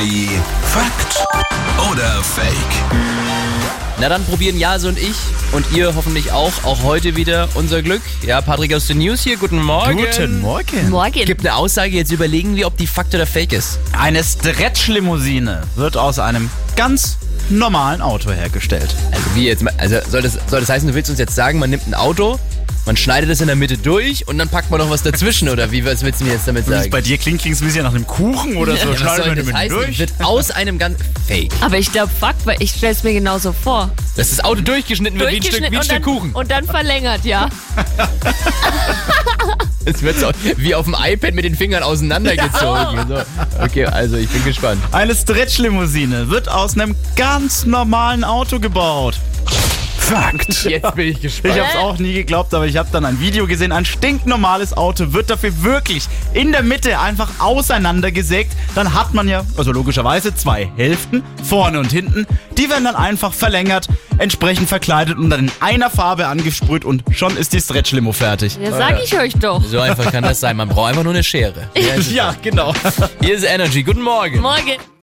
Energy Fakt oder Fake? Na dann probieren Jase und ich und ihr hoffentlich auch, auch heute wieder unser Glück. Ja, Patrick aus den News hier, guten Morgen. Guten Morgen. Morgen. Gibt eine Aussage, jetzt überlegen wir, ob die Fakt oder Fake ist. Eine Stretch-Limousine wird aus einem ganz normalen Auto hergestellt. Also wie jetzt, mal- also soll das, soll das heißen, du willst uns jetzt sagen, man nimmt ein Auto, man schneidet es in der Mitte durch und dann packt man noch was dazwischen oder wie, was willst du mir jetzt damit sagen? bei dir klingt, klingt es ein bisschen nach einem Kuchen oder so. Ja, soll wir das den heißen? durch. Wird aus einem ganz Fake. Aber ich glaube, Fakt, weil ich stelle es mir genauso vor. Dass das Auto durchgeschnitten wird wie ein Stück, wie ein und, Stück dann, Kuchen. und dann verlängert, ja. Es wird so wie auf dem iPad mit den Fingern auseinandergezogen. So. Okay, also ich bin gespannt. Eine Stretch-Limousine wird aus einem ganz normalen Auto gebaut. Fakt. Jetzt bin ich gespannt. Ich habe es auch nie geglaubt, aber ich habe dann ein Video gesehen. Ein stinknormales Auto wird dafür wirklich in der Mitte einfach auseinandergesägt. Dann hat man ja, also logischerweise, zwei Hälften, vorne und hinten. Die werden dann einfach verlängert, entsprechend verkleidet und dann in einer Farbe angesprüht und schon ist die Stretch-Limo fertig. Ja, sag ich euch doch. So einfach kann das sein. Man braucht einfach nur eine Schere. Ja, genau. Hier ist Energy. Guten Morgen. Morgen.